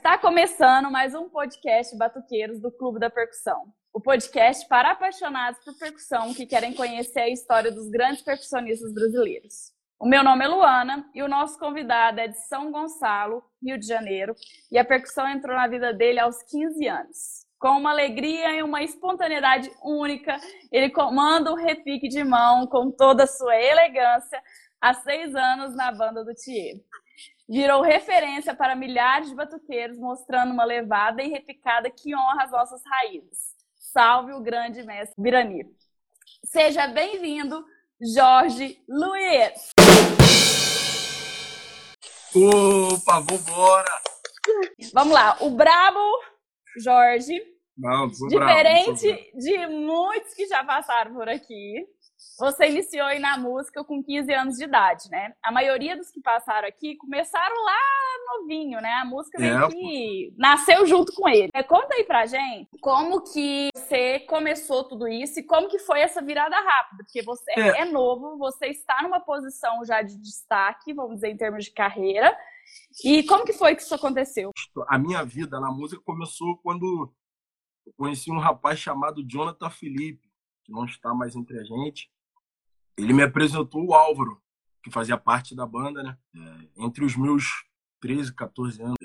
Está começando mais um podcast Batuqueiros do Clube da Percussão. O podcast para apaixonados por percussão que querem conhecer a história dos grandes percussionistas brasileiros. O meu nome é Luana e o nosso convidado é de São Gonçalo, Rio de Janeiro, e a percussão entrou na vida dele aos 15 anos. Com uma alegria e uma espontaneidade única, ele comanda o repique de mão com toda a sua elegância há seis anos na banda do Thier virou referência para milhares de batuqueiros, mostrando uma levada e repicada que honra as nossas raízes. Salve o grande mestre Birani. Seja bem-vindo, Jorge Luiz. Opa, vambora! Vamos lá, o brabo Jorge. Não, diferente bravo, de muitos que já passaram por aqui, você iniciou aí na música com 15 anos de idade, né? A maioria dos que passaram aqui começaram lá novinho, né? A música meio é. que nasceu junto com ele. É, conta aí pra gente como que você começou tudo isso e como que foi essa virada rápida, porque você é, é novo, você está numa posição já de destaque, vamos dizer, em termos de carreira. E como que foi que isso aconteceu? A minha vida na música começou quando eu conheci um rapaz chamado Jonathan Felipe que não está mais entre a gente, ele me apresentou o Álvaro, que fazia parte da banda, né? É, entre os meus 13, 14 anos.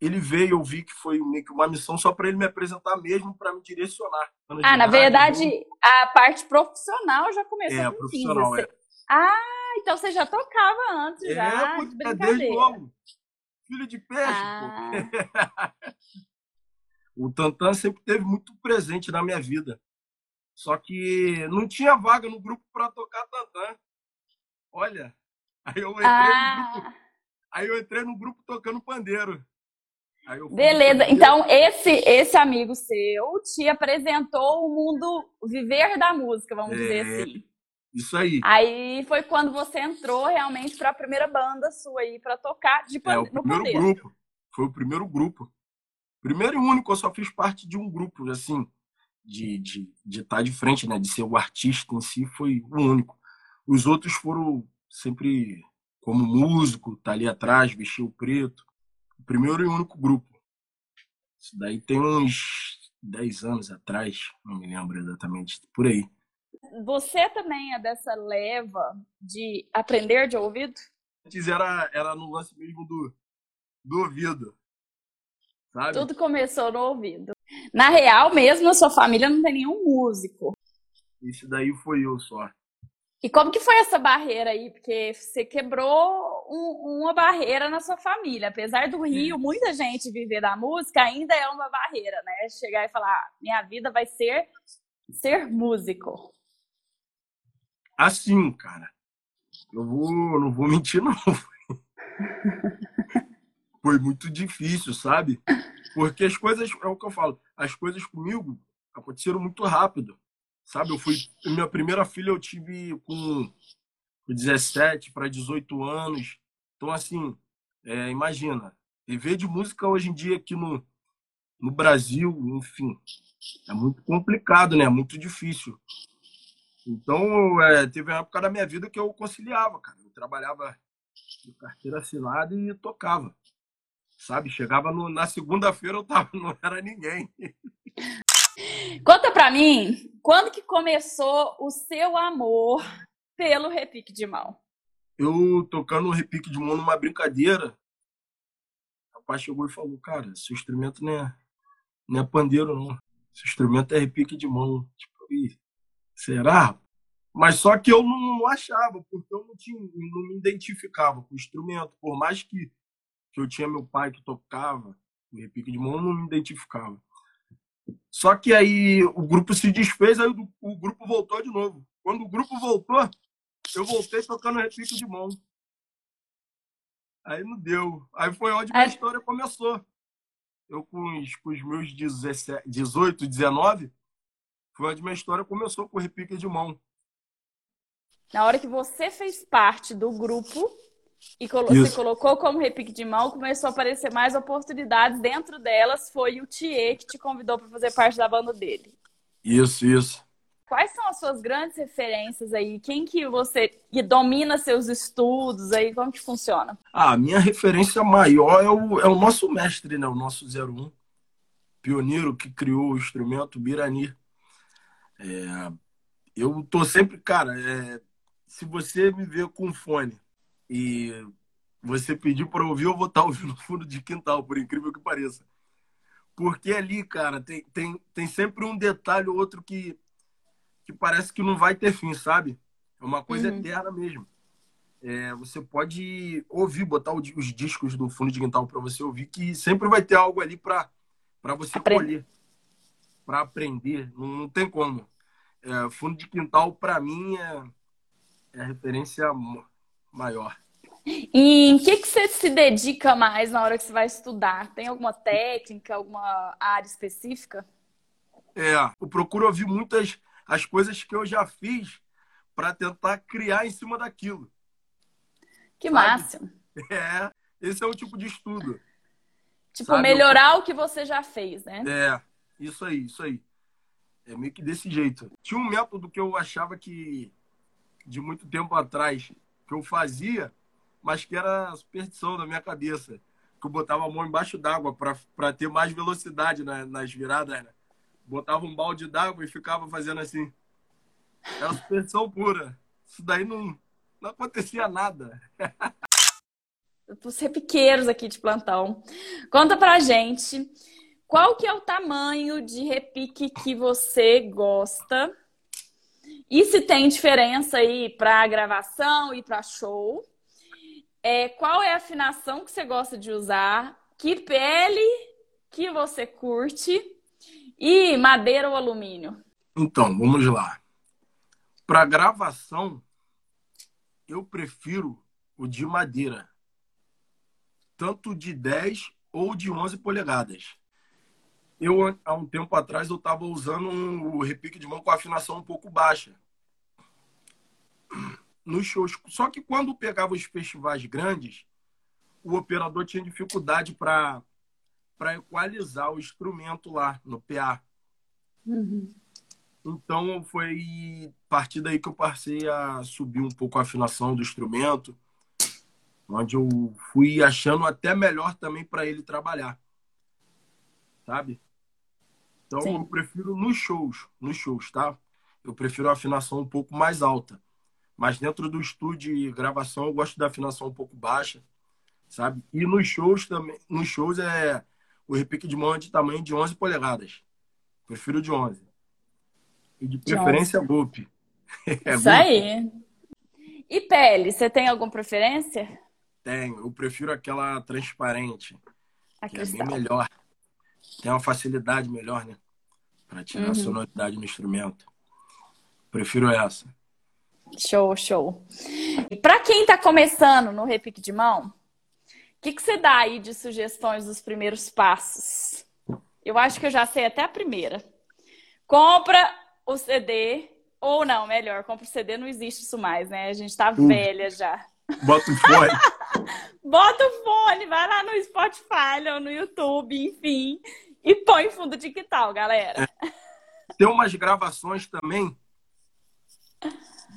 Ele veio, eu vi que foi meio que uma missão só para ele me apresentar mesmo, para me direcionar. Ah, na verdade, a parte profissional já começou é, com profissional, 15. É. Ah, então você já tocava antes, é, já, de brincadeira. É desde novo. Filho de peixe, ah. o Tantan sempre teve muito presente na minha vida. Só que não tinha vaga no grupo para tocar tantã. Olha, aí eu entrei ah. no grupo. Aí eu entrei no grupo tocando pandeiro. Beleza, então esse esse amigo seu te apresentou o mundo viver da música, vamos é, dizer assim. Isso aí. Aí foi quando você entrou realmente para a primeira banda sua aí para tocar de é, o primeiro grupo. Foi o primeiro grupo. Primeiro e único, eu só fiz parte de um grupo, assim, de, de, de estar tá de frente, né? De ser o artista em si, foi o único. Os outros foram sempre como músico, tá ali atrás, vestiu preto. O primeiro e único grupo. Isso daí tem uns 10 anos atrás, não me lembro exatamente, por aí. Você também é dessa leva de aprender de ouvido? Antes era, era no lance mesmo do, do ouvido. Sabe? Tudo começou no ouvido. Na real mesmo, a sua família não tem nenhum músico. Isso daí foi eu só. E como que foi essa barreira aí? Porque você quebrou um, uma barreira na sua família. Apesar do Rio, muita gente viver da música ainda é uma barreira, né? Chegar e falar, ah, minha vida vai ser ser músico. Assim, cara. Eu vou, não vou mentir, não. foi muito difícil, sabe? Porque as coisas, é o que eu falo, as coisas comigo aconteceram muito rápido, sabe? Eu fui, minha primeira filha eu tive com 17 para 18 anos. Então, assim, é, imagina, viver de música hoje em dia aqui no, no Brasil, enfim, é muito complicado, né? É muito difícil. Então, é, teve uma época da minha vida que eu conciliava, cara. Eu trabalhava de carteira assinada e tocava sabe? Chegava no, na segunda-feira eu tava, não era ninguém. Conta pra mim, quando que começou o seu amor pelo repique de mão? Eu tocando o repique de mão numa brincadeira, o rapaz chegou e falou, cara, seu instrumento não é, não é pandeiro, não. Seu instrumento é repique de mão. Tipo, será? Mas só que eu não, não achava, porque eu não, tinha, não me identificava com o instrumento. Por mais que que eu tinha meu pai que tocava o repique de mão, não me identificava. Só que aí o grupo se desfez, aí o, o grupo voltou de novo. Quando o grupo voltou, eu voltei tocando repique de mão. Aí não deu. Aí foi onde a história começou. Eu com os, com os meus 17, 18, 19, foi onde minha história começou com o repique de mão. Na hora que você fez parte do grupo, e colo se colocou como repique de mão, começou a aparecer mais oportunidades. Dentro delas foi o Thier que te convidou para fazer parte da banda dele. Isso, isso. Quais são as suas grandes referências aí? Quem que você que domina seus estudos aí? Como que funciona? Ah, a minha referência maior é o, é o nosso mestre, né? O nosso 01, pioneiro que criou o instrumento Birani. É, eu tô sempre, cara, é, se você me ver com fone e você pedir para ouvir, eu vou estar tá ouvindo no fundo de quintal, por incrível que pareça. Porque ali, cara, tem, tem, tem sempre um detalhe ou outro que, que parece que não vai ter fim, sabe? É uma coisa uhum. eterna mesmo. É, você pode ouvir, botar os discos do fundo de quintal para você ouvir, que sempre vai ter algo ali para você colher, para aprender. Não, não, tem como. É, fundo de quintal, para mim, é, é a referência maior. E em que, que você se dedica mais na hora que você vai estudar? Tem alguma técnica, alguma área específica? É, eu procuro ouvir muitas as coisas que eu já fiz para tentar criar em cima daquilo. Que sabe? máximo. É, esse é o tipo de estudo. Tipo, sabe? melhorar eu... o que você já fez, né? É, isso aí, isso aí. É meio que desse jeito. Tinha um método que eu achava que, de muito tempo atrás, que eu fazia, mas que era superstição na minha cabeça. Que eu botava a mão embaixo d'água para ter mais velocidade na, nas viradas, né? Botava um balde d'água e ficava fazendo assim. Era superstição pura. Isso daí não, não acontecia nada. Os repiqueiros aqui de plantão. Conta pra gente qual que é o tamanho de repique que você gosta e se tem diferença aí para gravação e para show. É, qual é a afinação que você gosta de usar? Que pele que você curte? E madeira ou alumínio? Então, vamos lá. Para gravação, eu prefiro o de madeira. Tanto de 10 ou de 11 polegadas. Eu, há um tempo atrás, eu estava usando um, o repique de mão com afinação um pouco baixa nos shows. Só que quando pegava os festivais grandes, o operador tinha dificuldade para para equalizar o instrumento lá no PA. Uhum. Então foi a partir daí que eu passei a subir um pouco a afinação do instrumento, onde eu fui achando até melhor também para ele trabalhar, sabe? Então Sim. eu prefiro nos shows, nos shows, tá? Eu prefiro a afinação um pouco mais alta. Mas dentro do estúdio e gravação eu gosto da afinação um pouco baixa, sabe? E nos shows também, nos shows é o repique de mão é de tamanho de 11 polegadas. Prefiro de 11. E de preferência Goop. é Isso aí. E pele, você tem alguma preferência? Tenho. Eu prefiro aquela transparente. A que cristal. é bem melhor. Tem uma facilidade melhor, né? Para tirar uhum. a sonoridade no instrumento. Prefiro essa. Show, show. E para quem está começando no repique de mão, o que, que você dá aí de sugestões dos primeiros passos? Eu acho que eu já sei até a primeira. Compra o CD, ou não, melhor, compra o CD, não existe isso mais, né? A gente tá uh, velha já. Bota o fone. bota o fone, vai lá no Spotify ou no YouTube, enfim, e põe fundo de que tal, galera. É. Tem umas gravações também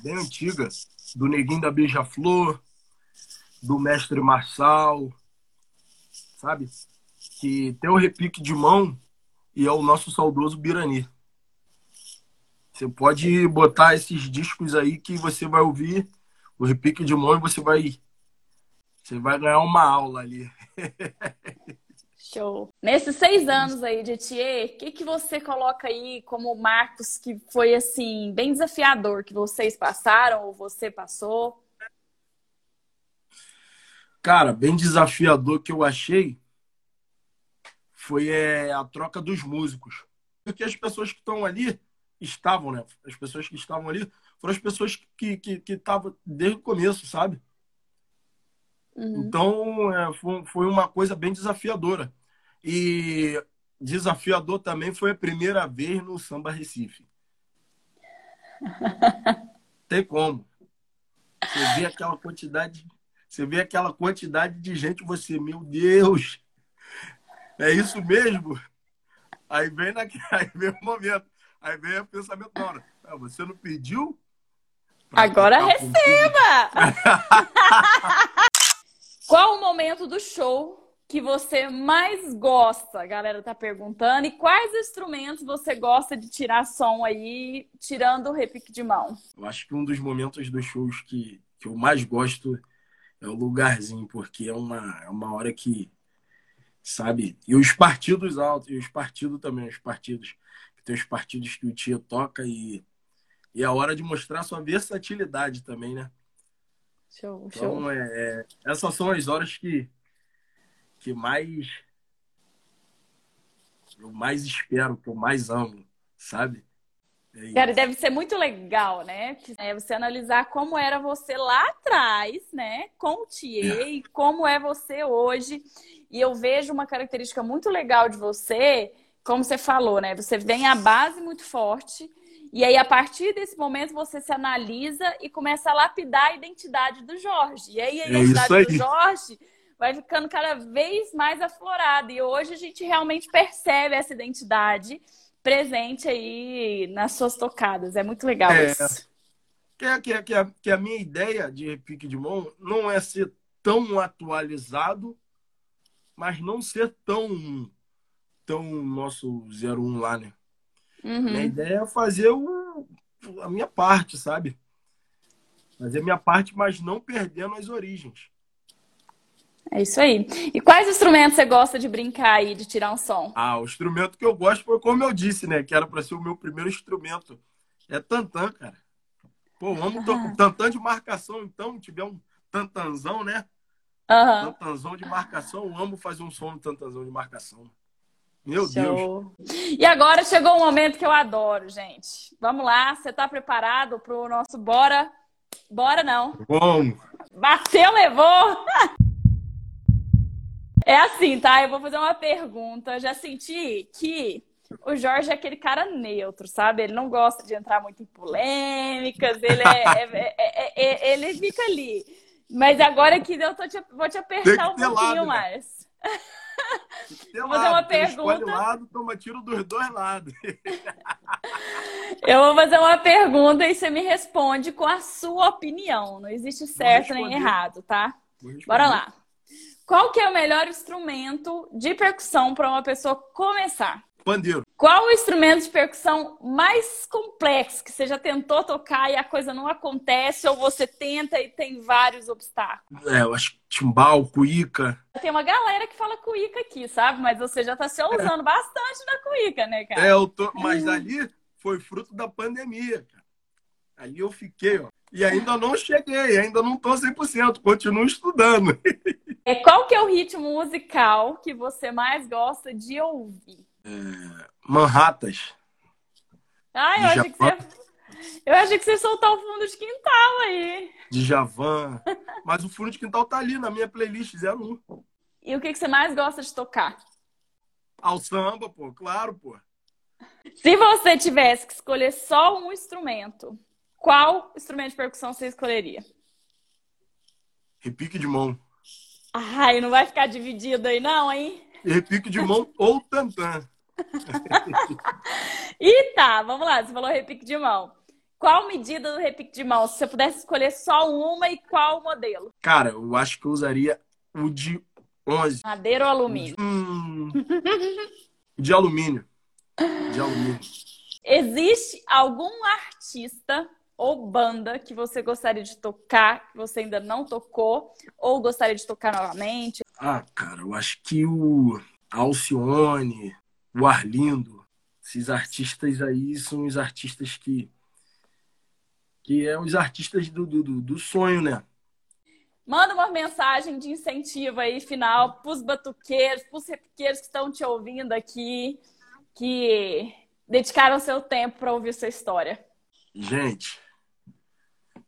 bem antiga, do Neguinho da Beija-Flor, do Mestre Marçal, sabe? Que tem o repique de mão e é o nosso saudoso Birani. Você pode botar esses discos aí que você vai ouvir o repique de mão e você vai você vai ganhar uma aula ali. Show. Nesses seis anos aí de Etier, o que, que você coloca aí como marcos que foi, assim, bem desafiador, que vocês passaram ou você passou? Cara, bem desafiador que eu achei foi é, a troca dos músicos. Porque as pessoas que estão ali estavam, né? As pessoas que estavam ali foram as pessoas que estavam que, que desde o começo, sabe? Uhum. Então, é, foi, foi uma coisa bem desafiadora. E desafiador também foi a primeira vez no Samba Recife. Tem como. Você vê aquela quantidade, você vê aquela quantidade de gente, você, meu Deus, é isso mesmo? Aí vem, na, aí vem o momento, aí vem o pensamento na hora. Ah, você não pediu? Agora receba! Qual o momento do show que você mais gosta? A galera tá perguntando. E quais instrumentos você gosta de tirar som aí, tirando o repique de mão? Eu acho que um dos momentos dos shows que, que eu mais gosto é o lugarzinho, porque é uma, é uma hora que, sabe? E os partidos altos, e os partidos também, os partidos. Tem os partidos que o Tia toca e, e é a hora de mostrar sua versatilidade também, né? Show, então, show. É, é, essas são as horas que, que mais eu mais espero, que eu mais amo, sabe? É Cara, deve ser muito legal, né? É você analisar como era você lá atrás, né? Com o Thier é. e como é você hoje. E eu vejo uma característica muito legal de você, como você falou, né? Você tem a base muito forte. E aí, a partir desse momento, você se analisa e começa a lapidar a identidade do Jorge. E aí, a é identidade é do Jorge vai ficando cada vez mais aflorada. E hoje a gente realmente percebe essa identidade presente aí nas suas tocadas. É muito legal é, isso. Que, é, que, é, que, é, que a minha ideia de repique de mão não é ser tão atualizado, mas não ser tão, tão nosso 01 lá, né? Uhum. Minha ideia é fazer o, a minha parte, sabe? Fazer a minha parte, mas não perdendo as origens. É isso aí. E quais instrumentos você gosta de brincar aí, de tirar um som? Ah, o instrumento que eu gosto foi como eu disse, né? Que era para ser o meu primeiro instrumento. É tantã, cara. Pô, amo ah. tantã de marcação, então, tiver um tantanzão, né? Uhum. Tantanzão de marcação, eu amo fazer um som de tantanzão de marcação. Meu Show. Deus. E agora chegou um momento que eu adoro, gente. Vamos lá, você tá preparado pro nosso bora? Bora não. Bom. Bateu, levou. É assim, tá? Eu vou fazer uma pergunta. Já senti que o Jorge é aquele cara neutro, sabe? Ele não gosta de entrar muito em polêmicas, ele é, é, é, é ele fica ali. Mas agora que eu tô te, vou te apertar um pouquinho lado, né? mais. Né? Vou fazer uma pergunta. lado, toma tiro dos dois lados. Eu vou fazer uma pergunta e você me responde com a sua opinião. Não existe certo nem errado, tá? Bora lá. Qual que é o melhor instrumento de percussão para uma pessoa começar? Pandeiro. Qual o instrumento de percussão mais complexo que você já tentou tocar e a coisa não acontece ou você tenta e tem vários obstáculos? É, eu acho que timbal, cuíca. Tem uma galera que fala cuíca aqui, sabe? Mas você já está se usando é. bastante na cuíca, né, cara? É, eu tô... mas ali foi fruto da pandemia, cara. Ali eu fiquei, ó. E ainda não cheguei, ainda não tô 100%, continuo estudando. É, qual que é o ritmo musical que você mais gosta de ouvir? É, Manhattas. Ah, eu achei, que você... eu achei que você soltou o fundo de quintal aí. De Javan. Mas o fundo de quintal tá ali na minha playlist 01. E o que, que você mais gosta de tocar? Ao samba, pô, claro, pô. Se você tivesse que escolher só um instrumento, qual instrumento de percussão você escolheria? Repique de mão. Ai, não vai ficar dividido aí não, hein? Repique de mão ou tantã. e tá, vamos lá. Você falou repique de mão. Qual medida do repique de mão? Se você pudesse escolher só uma e qual modelo? Cara, eu acho que eu usaria o de 11. Madeira ou alumínio? Hum, de alumínio. De alumínio. Existe algum artista ou banda que você gostaria de tocar, que você ainda não tocou, ou gostaria de tocar novamente? Ah, cara, eu acho que o Alcione, o Arlindo, esses artistas aí são os artistas que. que é os artistas do, do, do sonho, né? Manda uma mensagem de incentivo aí, final, para os batuqueiros, para os repiqueiros que estão te ouvindo aqui, que dedicaram seu tempo para ouvir sua história. Gente,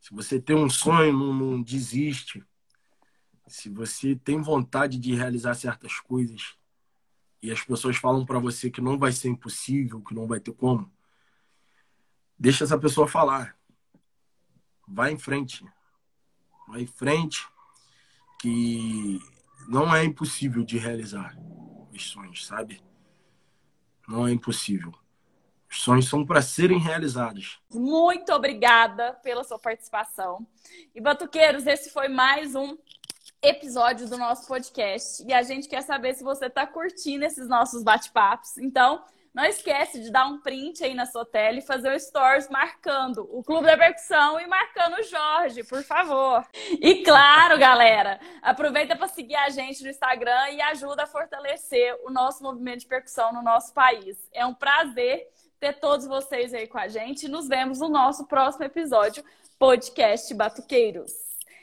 se você tem um sonho, não, não desiste. Se você tem vontade de realizar certas coisas e as pessoas falam para você que não vai ser impossível, que não vai ter como, deixa essa pessoa falar. Vai em frente. Vai em frente que não é impossível de realizar os sonhos, sabe? Não é impossível. Os sonhos são para serem realizados. Muito obrigada pela sua participação. E Batuqueiros, esse foi mais um episódio do nosso podcast. E a gente quer saber se você está curtindo esses nossos bate-papos. Então, não esquece de dar um print aí na sua tela e fazer o stories marcando o Clube da Percussão e marcando o Jorge, por favor. E claro, galera, aproveita para seguir a gente no Instagram e ajuda a fortalecer o nosso movimento de percussão no nosso país. É um prazer ter todos vocês aí com a gente. Nos vemos no nosso próximo episódio, Podcast Batuqueiros.